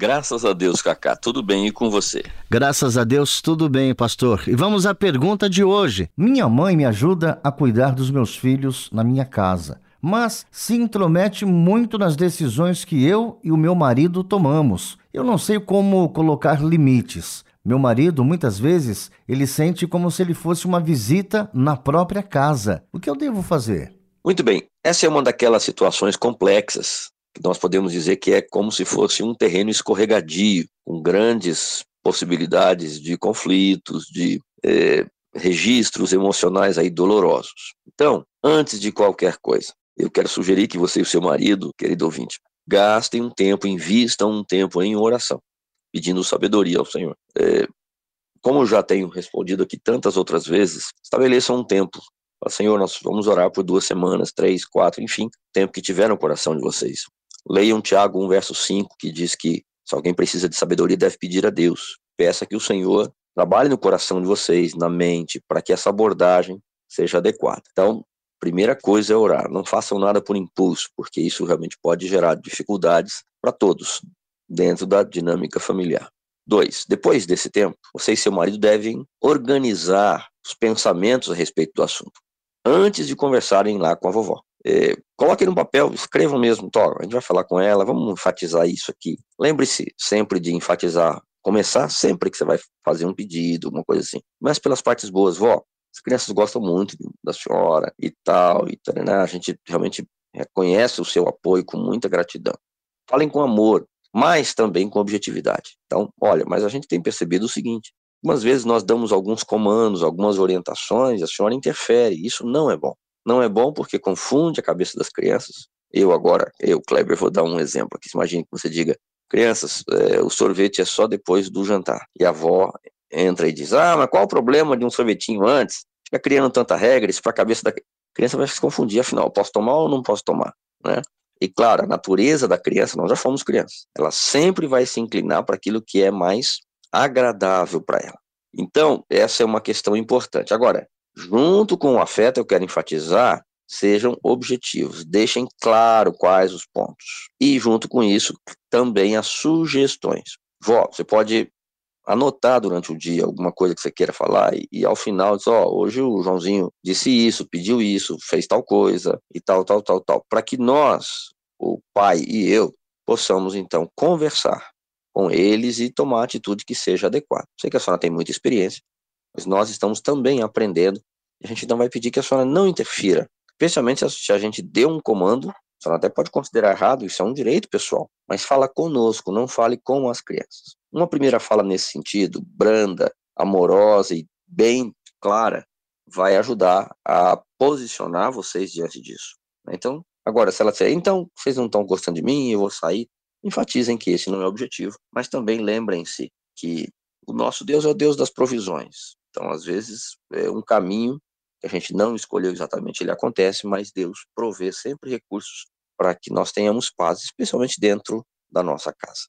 Graças a Deus, Cacá, tudo bem e com você? Graças a Deus, tudo bem, pastor. E vamos à pergunta de hoje. Minha mãe me ajuda a cuidar dos meus filhos na minha casa, mas se intromete muito nas decisões que eu e o meu marido tomamos. Eu não sei como colocar limites. Meu marido, muitas vezes, ele sente como se ele fosse uma visita na própria casa. O que eu devo fazer? Muito bem, essa é uma daquelas situações complexas nós podemos dizer que é como se fosse um terreno escorregadio, com grandes possibilidades de conflitos, de é, registros emocionais aí dolorosos. Então, antes de qualquer coisa, eu quero sugerir que você e o seu marido, querido ouvinte, gastem um tempo, invistam um tempo em oração, pedindo sabedoria ao Senhor. É, como eu já tenho respondido aqui tantas outras vezes, estabeleçam um tempo. Senhor, nós vamos orar por duas semanas, três, quatro, enfim, tempo que tiver no coração de vocês. Leiam Tiago 1, verso 5, que diz que se alguém precisa de sabedoria, deve pedir a Deus. Peça que o Senhor trabalhe no coração de vocês, na mente, para que essa abordagem seja adequada. Então, primeira coisa é orar. Não façam nada por impulso, porque isso realmente pode gerar dificuldades para todos dentro da dinâmica familiar. Dois, depois desse tempo, você e seu marido devem organizar os pensamentos a respeito do assunto, antes de conversarem lá com a vovó. É, no papel, escrevam mesmo, Tó, a gente vai falar com ela, vamos enfatizar isso aqui. Lembre-se sempre de enfatizar, começar sempre que você vai fazer um pedido, uma coisa assim. Mas pelas partes boas, vó, as crianças gostam muito da senhora e tal, e tal, né? a gente realmente reconhece o seu apoio com muita gratidão. Falem com amor, mas também com objetividade. Então, olha, mas a gente tem percebido o seguinte, algumas vezes nós damos alguns comandos, algumas orientações, a senhora interfere, isso não é bom. Não é bom porque confunde a cabeça das crianças. Eu agora, eu, Kleber, vou dar um exemplo aqui. Imagine que você diga, crianças, é, o sorvete é só depois do jantar. E a avó entra e diz, ah, mas qual o problema de um sorvetinho antes? Fica criando tanta regra, isso para a cabeça da criança vai se confundir, afinal, posso tomar ou não posso tomar, né? E claro, a natureza da criança, nós já fomos crianças, ela sempre vai se inclinar para aquilo que é mais agradável para ela. Então, essa é uma questão importante. Agora, Junto com o afeto, eu quero enfatizar, sejam objetivos, deixem claro quais os pontos. E junto com isso, também as sugestões. Vó, você pode anotar durante o dia alguma coisa que você queira falar e, e ao final diz, ó, oh, hoje o Joãozinho disse isso, pediu isso, fez tal coisa e tal, tal, tal, tal, para que nós, o pai e eu, possamos então conversar com eles e tomar a atitude que seja adequada. Sei que a senhora tem muita experiência, mas nós estamos também aprendendo. A gente não vai pedir que a senhora não interfira, especialmente se a gente deu um comando, a senhora até pode considerar errado, isso é um direito pessoal, mas fala conosco, não fale com as crianças. Uma primeira fala nesse sentido, branda, amorosa e bem clara, vai ajudar a posicionar vocês diante disso. Né? Então, agora, se ela disser, então, vocês não estão gostando de mim, eu vou sair, enfatizem que esse não é o objetivo, mas também lembrem-se que o nosso Deus é o Deus das provisões. Então, às vezes, é um caminho que a gente não escolheu exatamente, ele acontece, mas Deus provê sempre recursos para que nós tenhamos paz, especialmente dentro da nossa casa.